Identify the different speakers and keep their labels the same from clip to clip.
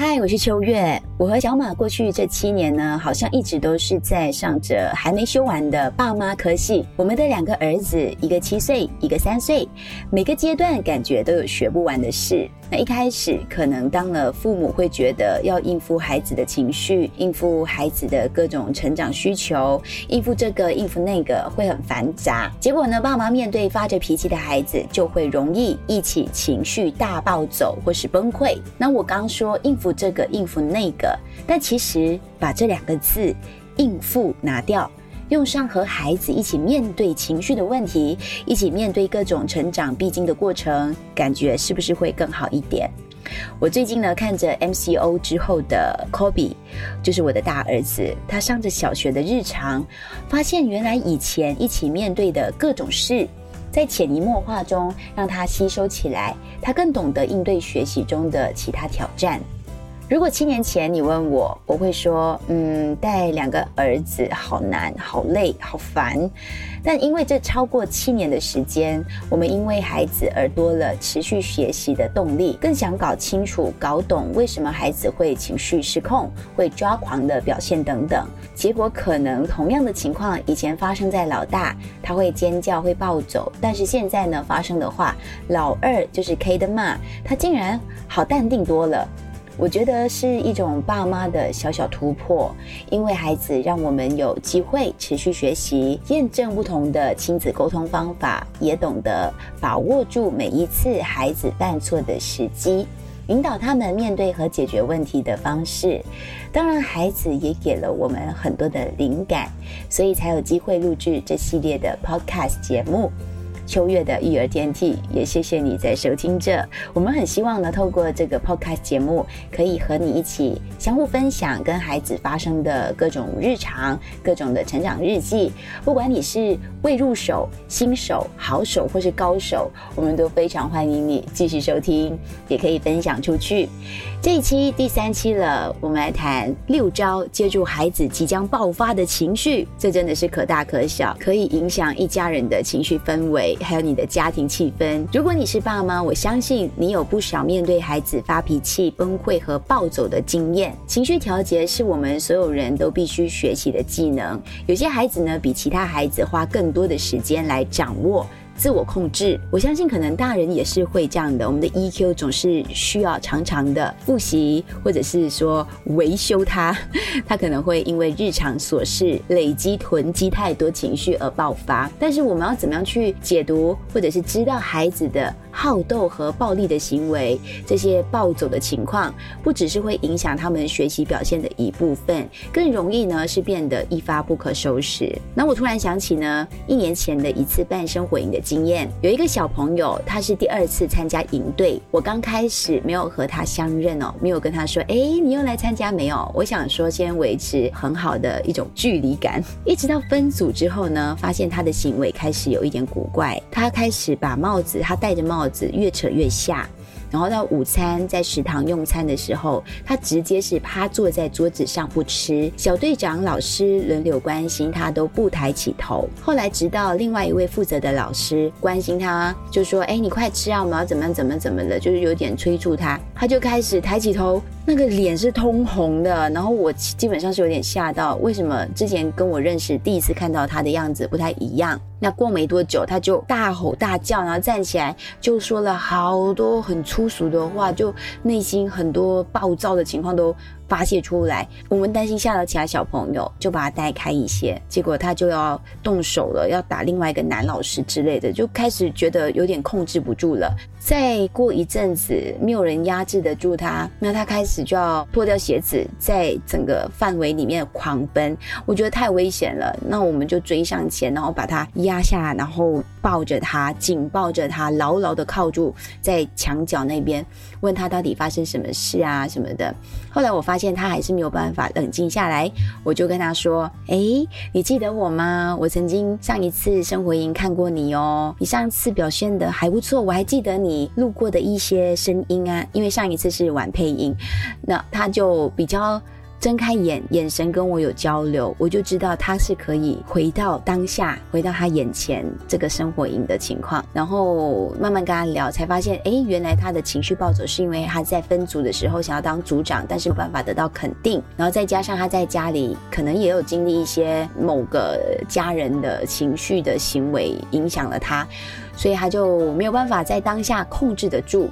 Speaker 1: 嗨，我是秋月。我和小马过去这七年呢，好像一直都是在上着还没修完的爸妈科系。我们的两个儿子，一个七岁，一个三岁，每个阶段感觉都有学不完的事。那一开始可能当了父母，会觉得要应付孩子的情绪，应付孩子的各种成长需求，应付这个应付那个，会很繁杂。结果呢，爸妈面对发着脾气的孩子，就会容易一起情绪大暴走或是崩溃。那我刚说应付这个应付那个。但其实把这两个字“应付”拿掉，用上和孩子一起面对情绪的问题，一起面对各种成长必经的过程，感觉是不是会更好一点？我最近呢看着 MCO 之后的 Kobe，就是我的大儿子，他上着小学的日常，发现原来以前一起面对的各种事，在潜移默化中让他吸收起来，他更懂得应对学习中的其他挑战。如果七年前你问我，我会说，嗯，带两个儿子好难、好累、好烦。但因为这超过七年的时间，我们因为孩子而多了持续学习的动力，更想搞清楚、搞懂为什么孩子会情绪失控、会抓狂的表现等等。结果可能同样的情况以前发生在老大，他会尖叫、会暴走，但是现在呢发生的话，老二就是 K 的骂，他竟然好淡定多了。我觉得是一种爸妈的小小突破，因为孩子让我们有机会持续学习，验证不同的亲子沟通方法，也懂得把握住每一次孩子犯错的时机，引导他们面对和解决问题的方式。当然，孩子也给了我们很多的灵感，所以才有机会录制这系列的 Podcast 节目。秋月的育儿天地，也谢谢你在收听着。我们很希望呢，透过这个 podcast 节目，可以和你一起相互分享跟孩子发生的各种日常、各种的成长日记。不管你是未入手、新手、好手或是高手，我们都非常欢迎你继续收听，也可以分享出去。这一期第三期了，我们来谈六招接住孩子即将爆发的情绪。这真的是可大可小，可以影响一家人的情绪氛围。还有你的家庭气氛。如果你是爸妈，我相信你有不少面对孩子发脾气、崩溃和暴走的经验。情绪调节是我们所有人都必须学习的技能。有些孩子呢，比其他孩子花更多的时间来掌握。自我控制，我相信可能大人也是会这样的。我们的 EQ 总是需要常常的复习，或者是说维修它。它可能会因为日常琐事累积囤积太多情绪而爆发。但是我们要怎么样去解读，或者是知道孩子的？好斗和暴力的行为，这些暴走的情况，不只是会影响他们学习表现的一部分，更容易呢是变得一发不可收拾。那我突然想起呢，一年前的一次半生活营的经验，有一个小朋友，他是第二次参加营队，我刚开始没有和他相认哦，没有跟他说，哎，你又来参加没有？我想说先维持很好的一种距离感，一直到分组之后呢，发现他的行为开始有一点古怪，他开始把帽子，他戴着帽。子子越扯越下，然后到午餐在食堂用餐的时候，他直接是趴坐在桌子上不吃。小队长、老师轮流关心他，都不抬起头。后来直到另外一位负责的老师关心他，就说：“哎，你快吃啊，我们要怎么怎么怎么的，就是有点催促他。”他就开始抬起头。那个脸是通红的，然后我基本上是有点吓到，为什么之前跟我认识第一次看到他的样子不太一样？那过没多久，他就大吼大叫，然后站起来就说了好多很粗俗的话，就内心很多暴躁的情况都。发泄出来，我们担心吓到其他小朋友，就把他带开一些。结果他就要动手了，要打另外一个男老师之类的，就开始觉得有点控制不住了。再过一阵子，没有人压制得住他，那他开始就要脱掉鞋子，在整个范围里面狂奔。我觉得太危险了，那我们就追上前，然后把他压下，然后。抱着他，紧抱着他，牢牢的靠住在墙角那边，问他到底发生什么事啊什么的。后来我发现他还是没有办法冷静下来，我就跟他说：“哎，你记得我吗？我曾经上一次生活营看过你哦，你上次表现的还不错，我还记得你录过的一些声音啊，因为上一次是晚配音，那他就比较。”睁开眼，眼神跟我有交流，我就知道他是可以回到当下，回到他眼前这个生活营的情况，然后慢慢跟他聊，才发现，哎，原来他的情绪暴走是因为他在分组的时候想要当组长，但是没办法得到肯定，然后再加上他在家里可能也有经历一些某个家人的情绪的行为影响了他，所以他就没有办法在当下控制得住。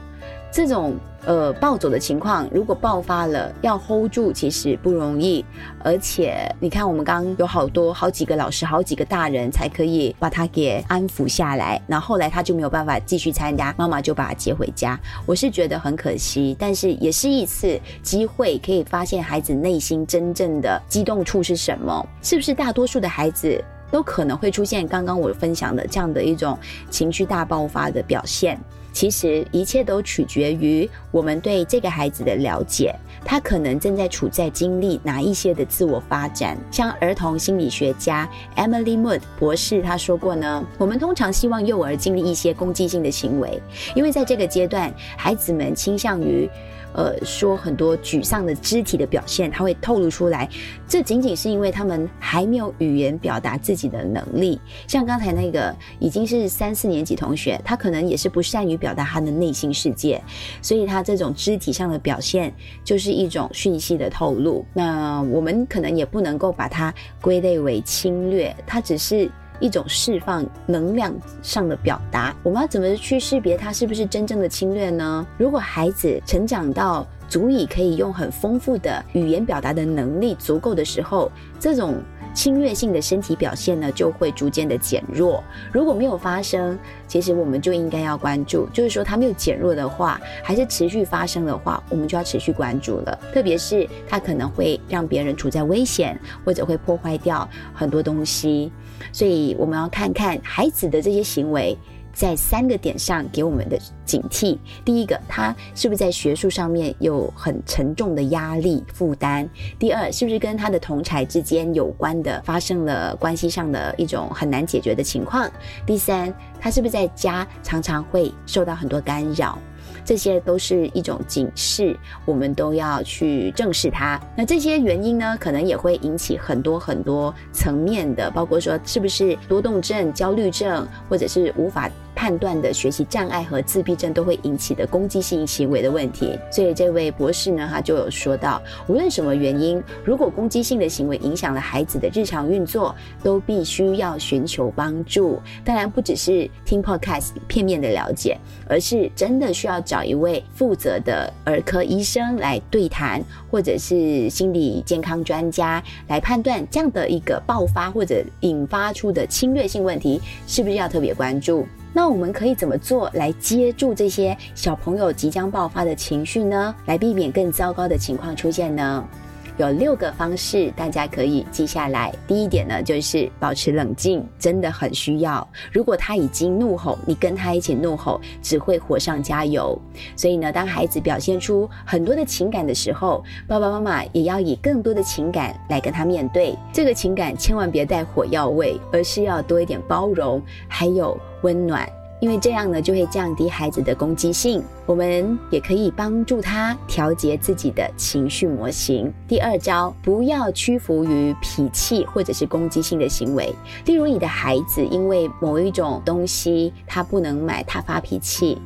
Speaker 1: 这种。呃，暴走的情况如果爆发了，要 hold 住其实不容易。而且你看，我们刚刚有好多好几个老师，好几个大人才可以把他给安抚下来。然后后来他就没有办法继续参加，妈妈就把他接回家。我是觉得很可惜，但是也是一次机会，可以发现孩子内心真正的激动处是什么。是不是大多数的孩子都可能会出现刚刚我分享的这样的一种情绪大爆发的表现？其实一切都取决于我们对这个孩子的了解，他可能正在处在经历哪一些的自我发展。像儿童心理学家 Emily Mood 博士他说过呢，我们通常希望幼儿经历一些攻击性的行为，因为在这个阶段，孩子们倾向于。呃，说很多沮丧的肢体的表现，他会透露出来。这仅仅是因为他们还没有语言表达自己的能力。像刚才那个已经是三四年级同学，他可能也是不善于表表达他的内心世界，所以他这种肢体上的表现就是一种讯息的透露。那我们可能也不能够把它归类为侵略，它只是。一种释放能量上的表达，我们要怎么去识别它是不是真正的侵略呢？如果孩子成长到足以可以用很丰富的语言表达的能力足够的时候，这种。侵略性的身体表现呢，就会逐渐的减弱。如果没有发生，其实我们就应该要关注。就是说，它没有减弱的话，还是持续发生的话，我们就要持续关注了。特别是它可能会让别人处在危险，或者会破坏掉很多东西，所以我们要看看孩子的这些行为。在三个点上给我们的警惕：第一个，他是不是在学术上面有很沉重的压力负担；第二，是不是跟他的同才之间有关的发生了关系上的一种很难解决的情况；第三，他是不是在家常常会受到很多干扰。这些都是一种警示，我们都要去正视它。那这些原因呢，可能也会引起很多很多层面的，包括说是不是多动症、焦虑症，或者是无法。判断的学习障碍和自闭症都会引起的攻击性行为的问题，所以这位博士呢，他就有说到，无论什么原因，如果攻击性的行为影响了孩子的日常运作，都必须要寻求帮助。当然，不只是听 podcast 片面的了解，而是真的需要找一位负责的儿科医生来对谈，或者是心理健康专家来判断这样的一个爆发或者引发出的侵略性问题，是不是要特别关注。那我们可以怎么做来接住这些小朋友即将爆发的情绪呢？来避免更糟糕的情况出现呢？有六个方式，大家可以记下来。第一点呢，就是保持冷静，真的很需要。如果他已经怒吼，你跟他一起怒吼，只会火上加油。所以呢，当孩子表现出很多的情感的时候，爸爸妈妈也要以更多的情感来跟他面对。这个情感千万别带火药味，而是要多一点包容，还有温暖。因为这样呢，就会降低孩子的攻击性。我们也可以帮助他调节自己的情绪模型。第二招，不要屈服于脾气或者是攻击性的行为。例如，你的孩子因为某一种东西他不能买，他发脾气，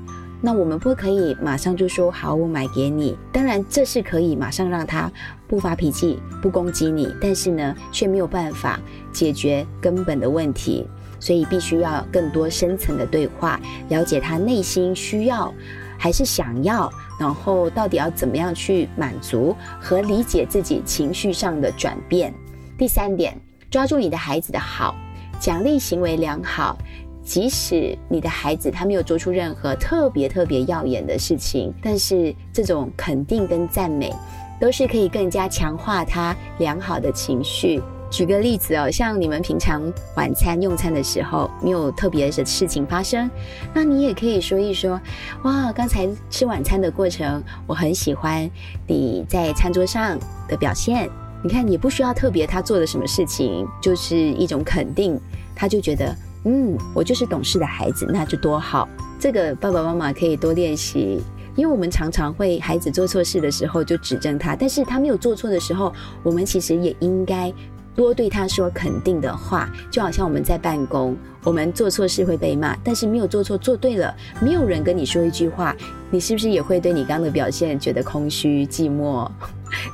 Speaker 1: 那我们不可以马上就说好，我买给你。当然，这是可以马上让他不发脾气、不攻击你，但是呢，却没有办法解决根本的问题。所以必须要更多深层的对话，了解他内心需要还是想要，然后到底要怎么样去满足和理解自己情绪上的转变。第三点，抓住你的孩子的好，奖励行为良好，即使你的孩子他没有做出任何特别特别耀眼的事情，但是这种肯定跟赞美，都是可以更加强化他良好的情绪。举个例子哦，像你们平常晚餐用餐的时候没有特别的事情发生，那你也可以说一说，哇，刚才吃晚餐的过程，我很喜欢你在餐桌上的表现。你看，也不需要特别他做了什么事情，就是一种肯定，他就觉得，嗯，我就是懂事的孩子，那就多好。这个爸爸妈妈可以多练习，因为我们常常会孩子做错事的时候就指正他，但是他没有做错的时候，我们其实也应该。多对他说肯定的话，就好像我们在办公，我们做错事会被骂，但是没有做错，做对了，没有人跟你说一句话，你是不是也会对你刚刚的表现觉得空虚寂寞？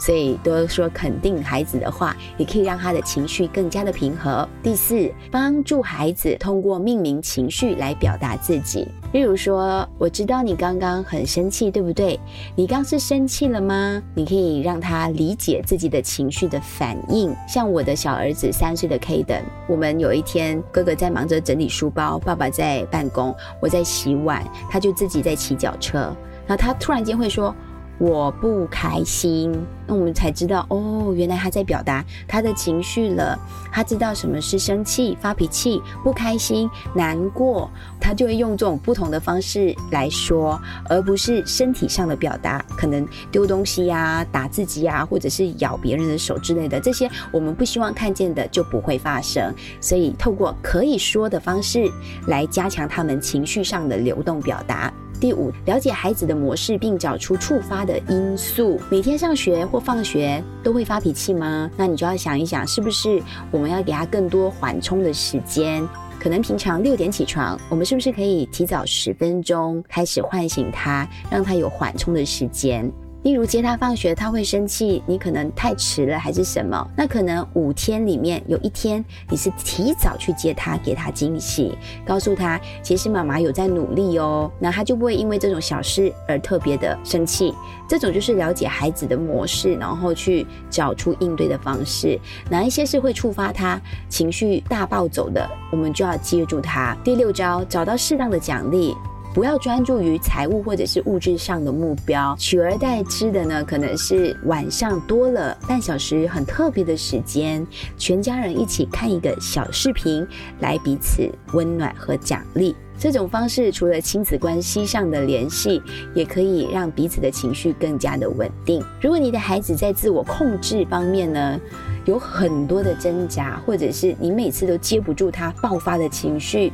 Speaker 1: 所以多说肯定孩子的话，也可以让他的情绪更加的平和。第四，帮助孩子通过命名情绪来表达自己。例如说，我知道你刚刚很生气，对不对？你刚是生气了吗？你可以让他理解自己的情绪的反应。像我的小儿子三岁的 K 等，我们有一天哥哥在忙着整理书包，爸爸在办公，我在洗碗，他就自己在骑脚车，然后他突然间会说。我不开心，那我们才知道哦，原来他在表达他的情绪了。他知道什么是生气、发脾气、不开心、难过，他就会用这种不同的方式来说，而不是身体上的表达，可能丢东西呀、打自己呀，或者是咬别人的手之类的，这些我们不希望看见的就不会发生。所以，透过可以说的方式来加强他们情绪上的流动表达。第五，了解孩子的模式，并找出触发的因素。每天上学或放学都会发脾气吗？那你就要想一想，是不是我们要给他更多缓冲的时间？可能平常六点起床，我们是不是可以提早十分钟开始唤醒他，让他有缓冲的时间？例如接他放学，他会生气，你可能太迟了还是什么？那可能五天里面有一天你是提早去接他，给他惊喜，告诉他其实妈妈有在努力哦，那他就不会因为这种小事而特别的生气。这种就是了解孩子的模式，然后去找出应对的方式。哪一些是会触发他情绪大暴走的，我们就要接住他。第六招，找到适当的奖励。不要专注于财务或者是物质上的目标，取而代之的呢，可能是晚上多了半小时很特别的时间，全家人一起看一个小视频，来彼此温暖和奖励。这种方式除了亲子关系上的联系，也可以让彼此的情绪更加的稳定。如果你的孩子在自我控制方面呢，有很多的挣扎，或者是你每次都接不住他爆发的情绪，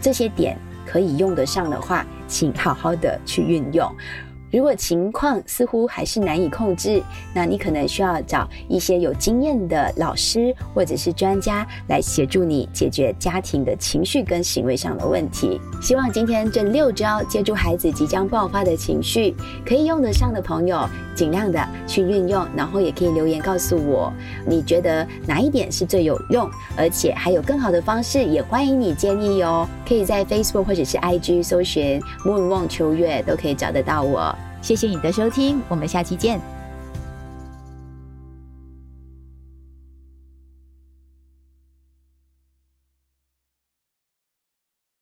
Speaker 1: 这些点。可以用得上的话，请好好的去运用。如果情况似乎还是难以控制，那你可能需要找一些有经验的老师或者是专家来协助你解决家庭的情绪跟行为上的问题。希望今天这六招接住孩子即将爆发的情绪，可以用得上的朋友，尽量的去运用，然后也可以留言告诉我，你觉得哪一点是最有用，而且还有更好的方式，也欢迎你建议哦。可以在 Facebook 或者是 IG 搜寻 Moon 望秋月，都可以找得到我。谢谢你的收听，我们下期见。